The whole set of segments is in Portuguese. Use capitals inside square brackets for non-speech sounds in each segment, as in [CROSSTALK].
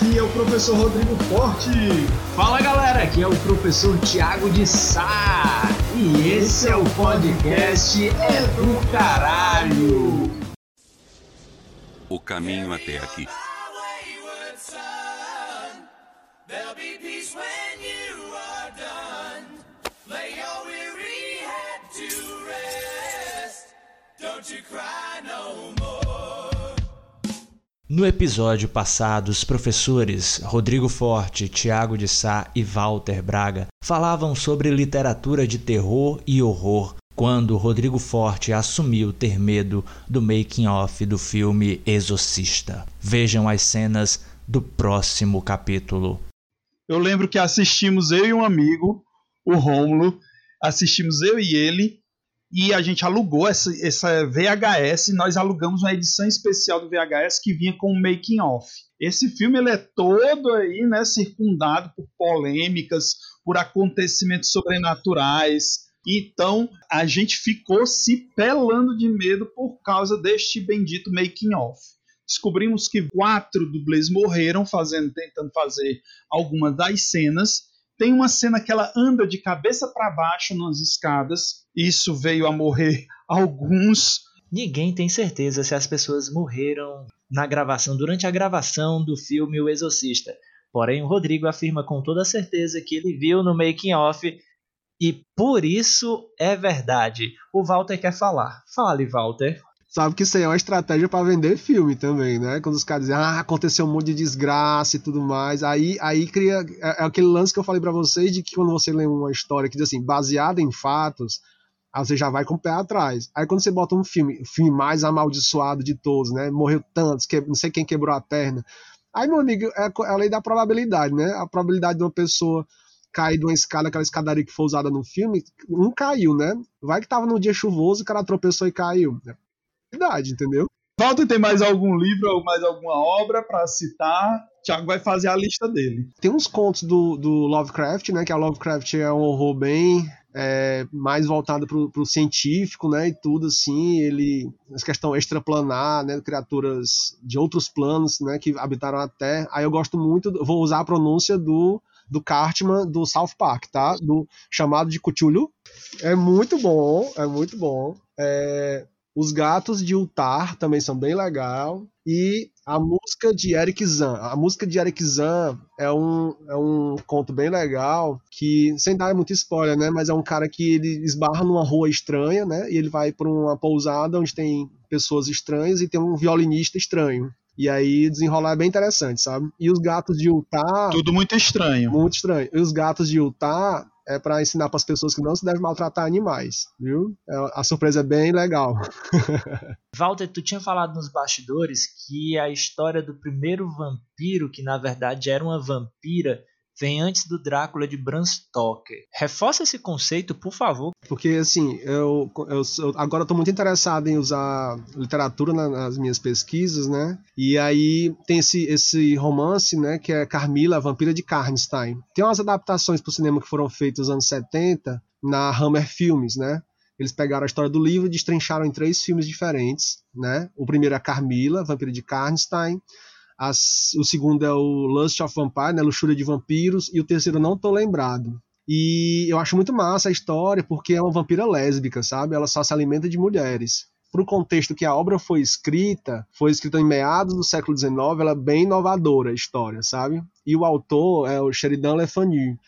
aqui é o professor Rodrigo Forte. Fala galera, aqui é o professor Tiago de Sá. E esse é o podcast É do Caralho. O caminho até aqui. Don't you cry no more. No episódio passado, os professores Rodrigo Forte, Tiago de Sá e Walter Braga falavam sobre literatura de terror e horror quando Rodrigo Forte assumiu ter medo do making-off do filme Exorcista. Vejam as cenas do próximo capítulo. Eu lembro que assistimos eu e um amigo, o Rômulo, assistimos eu e ele e a gente alugou essa, essa VHS, nós alugamos uma edição especial do VHS que vinha com um making off. Esse filme ele é todo aí, né, circundado por polêmicas, por acontecimentos sobrenaturais. Então a gente ficou se pelando de medo por causa deste bendito making off. Descobrimos que quatro dublês morreram fazendo, tentando fazer algumas das cenas tem uma cena que ela anda de cabeça para baixo nas escadas. Isso veio a morrer alguns. Ninguém tem certeza se as pessoas morreram na gravação, durante a gravação do filme O Exorcista. Porém, o Rodrigo afirma com toda certeza que ele viu no making off e por isso é verdade. O Walter quer falar. Fale, Walter sabe que isso aí é uma estratégia para vender filme também, né? Quando os caras dizem, ah, aconteceu um monte de desgraça e tudo mais, aí, aí cria. É, é aquele lance que eu falei para vocês de que quando você lê uma história que diz assim, baseada em fatos, aí você já vai com o pé atrás. Aí quando você bota um filme, o filme mais amaldiçoado de todos, né? Morreu tantos, que, não sei quem quebrou a perna. Aí, meu amigo, é, é a lei da probabilidade, né? A probabilidade de uma pessoa cair de uma escada, aquela escadaria que foi usada no filme, um caiu, né? Vai que tava num dia chuvoso, o cara tropeçou e caiu verdade, entendeu? Walter tem mais algum livro ou mais alguma obra para citar? Thiago vai fazer a lista dele. Tem uns contos do, do Lovecraft, né? Que a Lovecraft é um horror bem é, mais voltado pro, pro científico, né? E tudo assim. Ele. Essa questão extraplanar, né? Criaturas de outros planos, né? Que habitaram a Terra. Aí eu gosto muito. Vou usar a pronúncia do do Cartman do South Park, tá? Do chamado de Cthulhu. É muito bom, é muito bom. É, os Gatos de Utah também são bem legal. E a música de Eric Zan. A música de Eric Zan é um, é um conto bem legal, que, sem dar muito spoiler, né? Mas é um cara que ele esbarra numa rua estranha, né? E ele vai para uma pousada onde tem pessoas estranhas e tem um violinista estranho. E aí desenrolar é bem interessante, sabe? E os gatos de Utah. Tudo muito estranho. Muito estranho. E os gatos de Utah é para ensinar para as pessoas que não se deve maltratar animais, viu? É, a surpresa é bem legal. [LAUGHS] Walter, tu tinha falado nos bastidores que a história do primeiro vampiro, que na verdade era uma vampira, vem antes do Drácula de Bram Stoker. Reforça esse conceito, por favor. Porque, assim, eu, eu, eu agora estou muito interessado em usar literatura nas minhas pesquisas, né? E aí tem esse, esse romance, né, que é Carmila, a Vampira de Karnstein. Tem umas adaptações para o cinema que foram feitas nos anos 70 na Hammer Filmes, né? Eles pegaram a história do livro e destrincharam em três filmes diferentes, né? O primeiro é Carmila, Vampira de Karnstein. As, o segundo é o Lust of Vampire, né, Luxúria de Vampiros, e o terceiro não tô lembrado. E eu acho muito massa a história, porque é uma vampira lésbica, sabe? Ela só se alimenta de mulheres. Para o contexto que a obra foi escrita, foi escrita em meados do século XIX, ela é bem inovadora a história, sabe? E o autor é o Sheridan Le Fanu.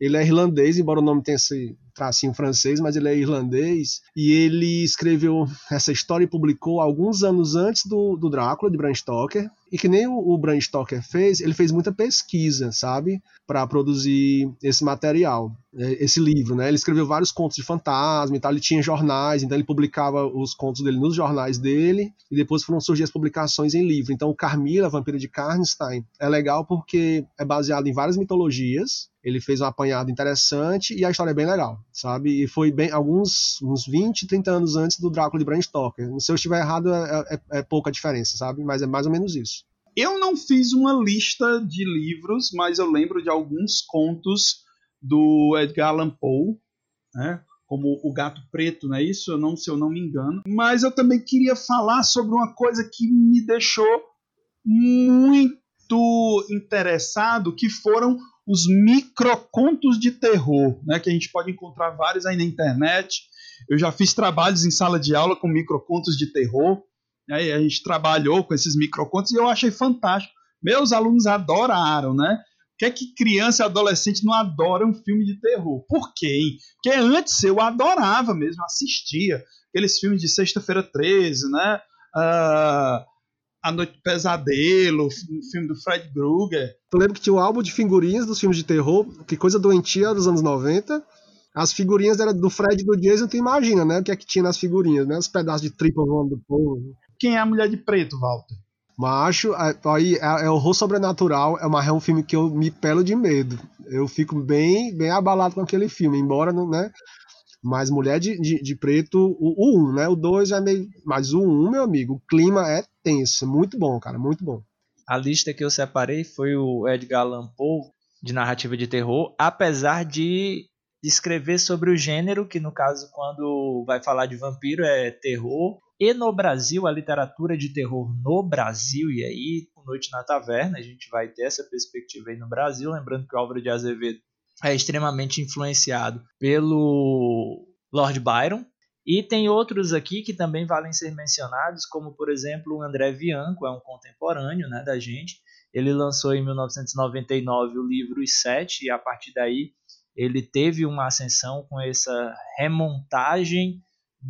Ele é irlandês, embora o nome tenha esse tracinho francês, mas ele é irlandês. E ele escreveu essa história e publicou alguns anos antes do, do Drácula, de Bram Stoker. E que nem o, Bram Stoker fez, ele fez muita pesquisa, sabe? Para produzir esse material, é, esse livro, né? Ele escreveu vários contos de fantasma e tal, ele tinha jornais, então ele publicava os contos dele nos jornais dele, e depois foram surgir as publicações em livro. Então, Carmila, Vampira de Karnstein, é legal porque é baseado em várias mitologias, ele fez um apanhado interessante e a história é bem legal, sabe? E foi bem alguns uns 20, 30 anos antes do Drácula de Bram Stoker. Se eu estiver errado, é, é, é pouca diferença, sabe? Mas é mais ou menos isso. Eu não fiz uma lista de livros, mas eu lembro de alguns contos do Edgar Allan Poe, né? como O Gato Preto, não é isso? Eu não, se eu não me engano. Mas eu também queria falar sobre uma coisa que me deixou muito interessado que foram os microcontos de terror, né, que a gente pode encontrar vários aí na internet. Eu já fiz trabalhos em sala de aula com microcontos de terror. Né, a gente trabalhou com esses microcontos e eu achei fantástico. Meus alunos adoraram, né? Por que, é que criança e adolescente não adoram filme de terror? Por quê? Porque antes eu adorava mesmo, assistia aqueles filmes de Sexta-feira 13, né? Uh, a Noite do Pesadelo, o filme do Fred Krueger. Eu lembro que tinha um álbum de figurinhas dos filmes de terror, que coisa doentia dos anos 90. As figurinhas eram do Fred e do Jason, tu imagina, né? O que é que tinha nas figurinhas, né? Os pedaços de tripa voando do povo. Quem é a mulher de preto, Walter? Macho, é, aí é, é horror sobrenatural, é, uma, é um filme que eu me pelo de medo. Eu fico bem, bem abalado com aquele filme, embora, né? Mas Mulher de, de, de Preto, o 1, um, né? O 2 é meio. Mas o 1, um, meu amigo, o clima é tenso. Muito bom, cara, muito bom. A lista que eu separei foi o Edgar Allan Poe, de narrativa de terror, apesar de escrever sobre o gênero, que no caso, quando vai falar de vampiro, é terror, e no Brasil, a literatura de terror no Brasil, e aí, Noite na Taverna, a gente vai ter essa perspectiva aí no Brasil, lembrando que o Álvaro de Azevedo é extremamente influenciado pelo Lord Byron, e tem outros aqui que também valem ser mencionados, como por exemplo o André Bianco, é um contemporâneo né, da gente. Ele lançou em 1999 o livro Os Sete, e a partir daí ele teve uma ascensão com essa remontagem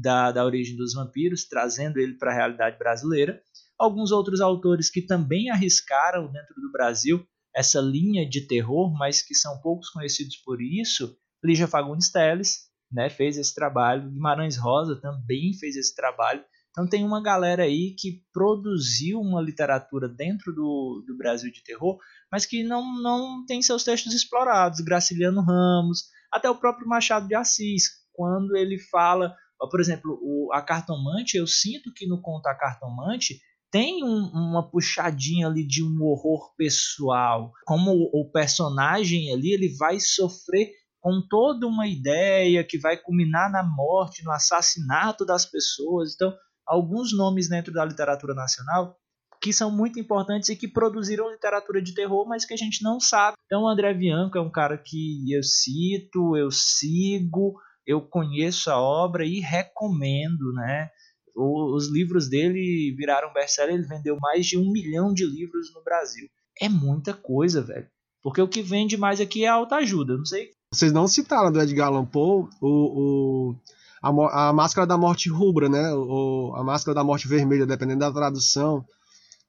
da, da origem dos vampiros, trazendo ele para a realidade brasileira. Alguns outros autores que também arriscaram dentro do Brasil essa linha de terror, mas que são poucos conhecidos por isso. Lígia Fagundes Teles né, fez esse trabalho, Guimarães Rosa também fez esse trabalho. Então tem uma galera aí que produziu uma literatura dentro do, do Brasil de terror, mas que não, não tem seus textos explorados. Graciliano Ramos, até o próprio Machado de Assis, quando ele fala por exemplo, o, a cartomante, eu sinto que no conto A Cartomante tem um, uma puxadinha ali de um horror pessoal. Como o, o personagem ali, ele vai sofrer com toda uma ideia que vai culminar na morte, no assassinato das pessoas. Então, alguns nomes dentro da literatura nacional que são muito importantes e que produziram literatura de terror, mas que a gente não sabe. Então, o André Bianco é um cara que eu cito, eu sigo, eu conheço a obra e recomendo, né? os livros dele viraram best-seller, ele vendeu mais de um milhão de livros no Brasil. É muita coisa, velho. Porque o que vende mais aqui é a autoajuda, não sei. Vocês não citaram do Edgar Allan Poe o, o, a, a Máscara da Morte Rubra, né? O, a Máscara da Morte Vermelha, dependendo da tradução,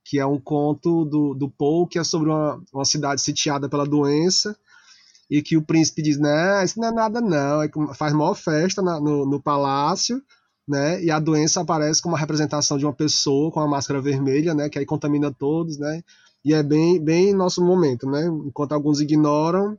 que é um conto do, do Poe que é sobre uma, uma cidade sitiada pela doença e que o príncipe diz, né, isso não é nada não, e faz maior festa na, no, no palácio, né, e a doença aparece como uma representação de uma pessoa com a máscara vermelha, né, que aí contamina todos, né, e é bem, bem nosso momento, né, enquanto alguns ignoram,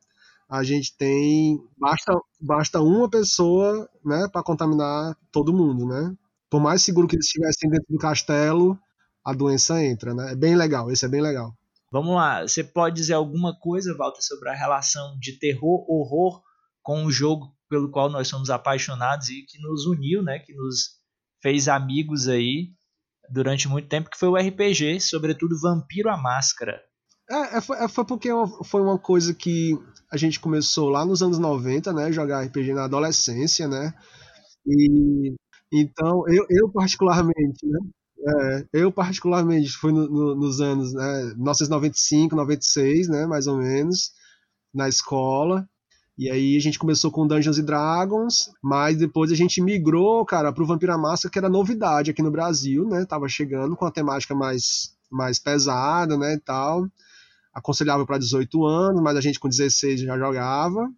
a gente tem, basta, basta uma pessoa, né, para contaminar todo mundo, né, por mais seguro que eles estivessem dentro do castelo, a doença entra, né, é bem legal, esse é bem legal. Vamos lá, você pode dizer alguma coisa, Walter, sobre a relação de terror, horror com o jogo pelo qual nós somos apaixonados e que nos uniu, né, que nos fez amigos aí durante muito tempo, que foi o RPG, sobretudo Vampiro a Máscara. É, é, foi, é, foi, porque foi uma coisa que a gente começou lá nos anos 90, né, jogar RPG na adolescência, né, e então eu, eu particularmente, né, é, eu, particularmente, fui no, no, nos anos né, 1995, 96, né, mais ou menos, na escola. E aí a gente começou com Dungeons Dragons, mas depois a gente migrou, cara, pro Vampira Máscara, que era novidade aqui no Brasil, né? Tava chegando com a temática mais, mais pesada, né, e tal. Aconselhável para 18 anos, mas a gente com 16 já jogava.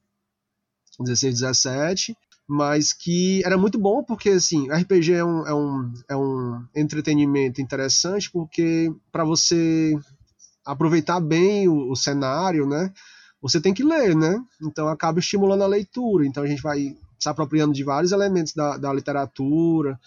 16, 17 mas que era muito bom porque assim RPG é um, é um, é um entretenimento interessante porque para você aproveitar bem o, o, cenário né você tem que ler né? Então acaba estimulando a leitura. Então a gente vai se apropriando de vários elementos da, da literatura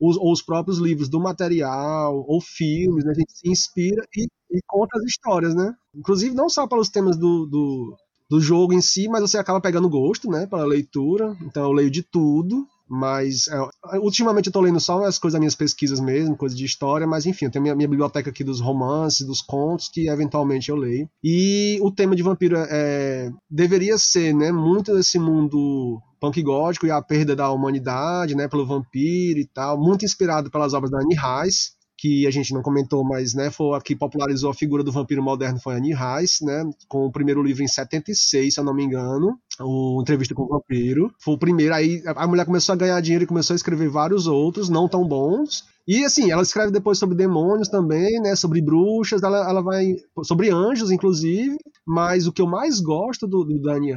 os, ou os próprios livros do material ou filmes né? a gente se inspira e, e conta as histórias né? Inclusive não só pelos temas do, do do jogo em si, mas você acaba pegando gosto, né, pela leitura. Então eu leio de tudo, Mas é, ultimamente eu tô lendo só as coisas das minhas pesquisas mesmo, coisas de história, mas enfim, eu tenho minha, minha biblioteca aqui dos romances, dos contos, que eventualmente eu leio. E o tema de vampiro é, deveria ser, né, muito desse mundo punk gótico e a perda da humanidade, né, pelo vampiro e tal, muito inspirado pelas obras da Annie Rice, que a gente não comentou, mas né, foi a que popularizou a figura do vampiro moderno foi Annie Rice, né, com o primeiro livro em 76, se eu não me engano, o Entrevista com o Vampiro. Foi o primeiro, aí a mulher começou a ganhar dinheiro e começou a escrever vários outros, não tão bons, e assim, ela escreve depois sobre demônios também, né? Sobre bruxas, ela, ela vai. sobre anjos, inclusive. Mas o que eu mais gosto do, do Danny,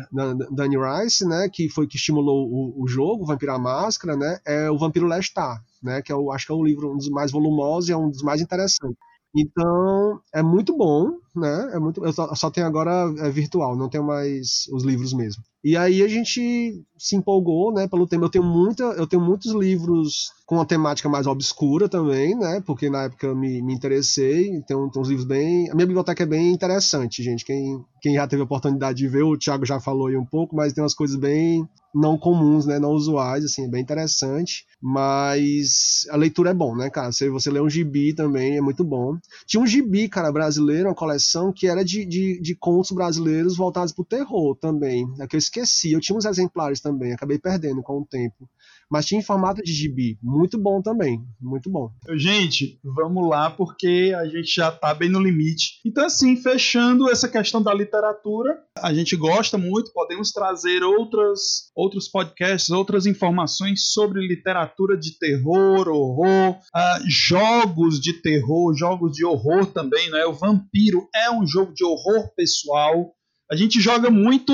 Danny Rice, né? Que foi que estimulou o, o jogo, Vampiro à Máscara, né? É o Vampiro Lestat, né? Que eu é acho que é o livro um dos mais volumosos e é um dos mais interessantes. Então, é muito bom, né? É muito, eu só, só tenho agora é virtual, não tenho mais os livros mesmo. E aí a gente se empolgou, né, pelo tema. Eu tenho muita, eu tenho muitos livros com uma temática mais obscura também, né? Porque na época eu me, me interessei. Tem, tem uns livros bem. A minha biblioteca é bem interessante, gente. Quem, quem já teve a oportunidade de ver, o Thiago já falou aí um pouco, mas tem umas coisas bem não comuns, né? Não usuais, assim, é bem interessante. Mas a leitura é bom, né, cara? Se você lê um gibi também, é muito bom. Tinha um gibi, cara, brasileiro, uma coleção que era de, de, de contos brasileiros voltados pro terror também. É que eu esqueci. Eu tinha uns exemplares também, acabei perdendo com o tempo mas tinha em formato de gibi. Muito bom também, muito bom. Gente, vamos lá, porque a gente já tá bem no limite. Então, assim, fechando essa questão da literatura, a gente gosta muito, podemos trazer outras, outros podcasts, outras informações sobre literatura de terror, horror, uh, jogos de terror, jogos de horror também, né? O Vampiro é um jogo de horror pessoal. A gente joga muito,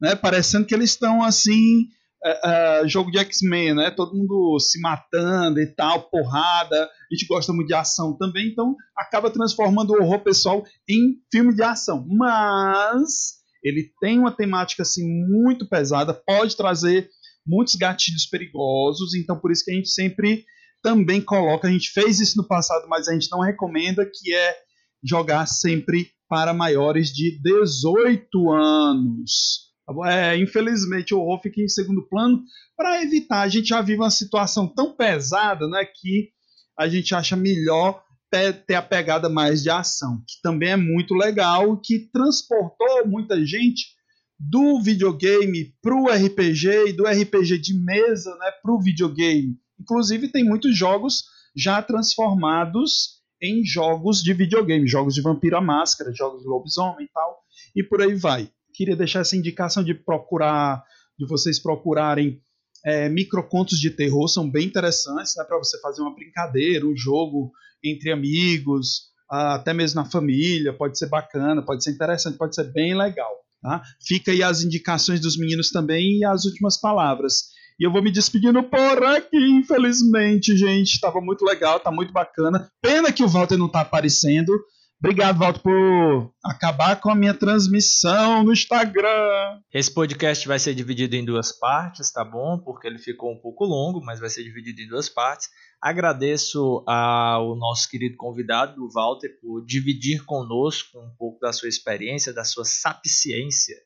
né, parecendo que eles estão assim uh, jogo de X-Men, né? Todo mundo se matando e tal, porrada. A gente gosta muito de ação também, então acaba transformando o horror pessoal em filme de ação. Mas ele tem uma temática assim muito pesada, pode trazer muitos gatilhos perigosos, então por isso que a gente sempre também coloca, a gente fez isso no passado, mas a gente não recomenda que é jogar sempre para maiores de 18 anos. É, infelizmente, o horror fica em segundo plano para evitar. A gente já vive uma situação tão pesada né, que a gente acha melhor ter a pegada mais de ação, que também é muito legal, que transportou muita gente do videogame para o RPG e do RPG de mesa né, para o videogame. Inclusive, tem muitos jogos já transformados em jogos de videogame, jogos de Vampiro à Máscara, jogos de lobisomem e tal, e por aí vai queria deixar essa indicação de procurar, de vocês procurarem é, microcontos de terror, são bem interessantes, né, para você fazer uma brincadeira, um jogo entre amigos, até mesmo na família, pode ser bacana, pode ser interessante, pode ser bem legal. Tá? Fica aí as indicações dos meninos também e as últimas palavras. E eu vou me despedindo por aqui, infelizmente, gente. Estava muito legal, tá muito bacana. Pena que o Walter não está aparecendo. Obrigado, Walter, por acabar com a minha transmissão no Instagram. Esse podcast vai ser dividido em duas partes, tá bom? Porque ele ficou um pouco longo, mas vai ser dividido em duas partes. Agradeço ao nosso querido convidado, o Walter, por dividir conosco um pouco da sua experiência, da sua sapiência.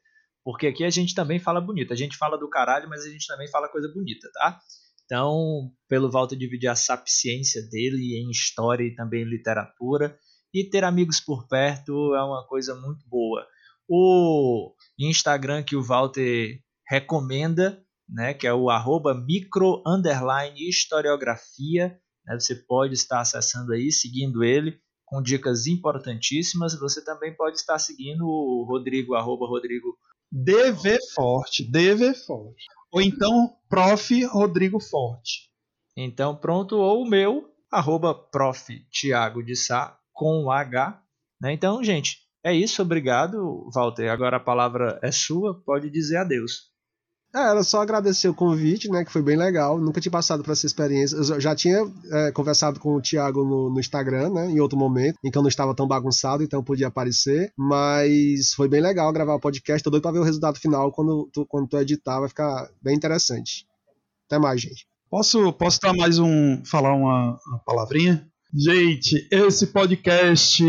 Porque aqui a gente também fala bonito. A gente fala do caralho, mas a gente também fala coisa bonita, tá? Então, pelo Walter dividir a sapiência dele em história e também em literatura e ter amigos por perto é uma coisa muito boa. O Instagram que o Walter recomenda, né, que é o arroba micro underline historiografia, né, você pode estar acessando aí, seguindo ele, com dicas importantíssimas. Você também pode estar seguindo o Rodrigo, arroba Rodrigo. DV Forte, DV Forte. Ou então, Prof. Rodrigo Forte. Então, pronto, ou o meu, arroba Prof. Tiago de Sá, com H. Né? Então, gente, é isso. Obrigado, Walter. Agora a palavra é sua. Pode dizer adeus. É, era só agradecer o convite, né? Que foi bem legal. Nunca tinha passado por essa experiência. Eu já tinha é, conversado com o Thiago no, no, Instagram, né? Em outro momento, em que eu não estava tão bagunçado, então podia aparecer. Mas foi bem legal gravar o podcast. Tô doido pra ver o resultado final quando tu, quando tu editar, vai ficar bem interessante. Até mais, gente. Posso, posso dar mais um. falar uma, uma palavrinha? Gente, esse podcast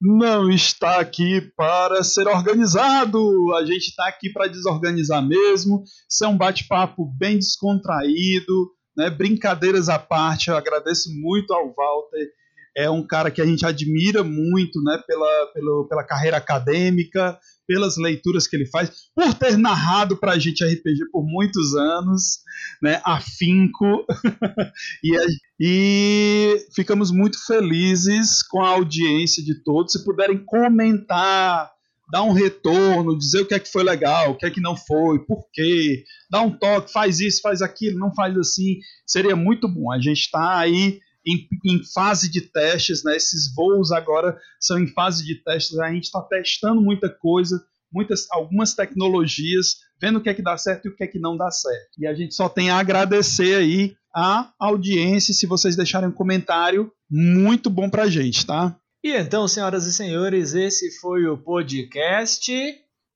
não está aqui para ser organizado. A gente está aqui para desorganizar mesmo. Isso é um bate-papo bem descontraído, né? Brincadeiras à parte. Eu agradeço muito ao Walter. É um cara que a gente admira muito, né? Pela, pela, pela carreira acadêmica, pelas leituras que ele faz, por ter narrado para a gente RPG por muitos anos, né, afinco, [LAUGHS] e, e ficamos muito felizes com a audiência de todos. Se puderem comentar, dar um retorno, dizer o que é que foi legal, o que é que não foi, por quê, dar um toque, faz isso, faz aquilo, não faz assim, seria muito bom. A gente está aí em, em, fase de testes, né? Esses voos agora são em fase de testes. A gente está testando muita coisa, muitas, algumas tecnologias, vendo o que é que dá certo e o que é que não dá certo. E a gente só tem a agradecer aí a audiência. Se vocês deixarem um comentário, muito bom pra gente, tá? E então, senhoras e senhores, esse foi o podcast.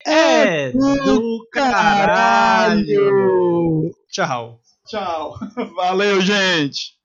É, é do caralho. Tchau. Tchau. [LAUGHS] Valeu, gente.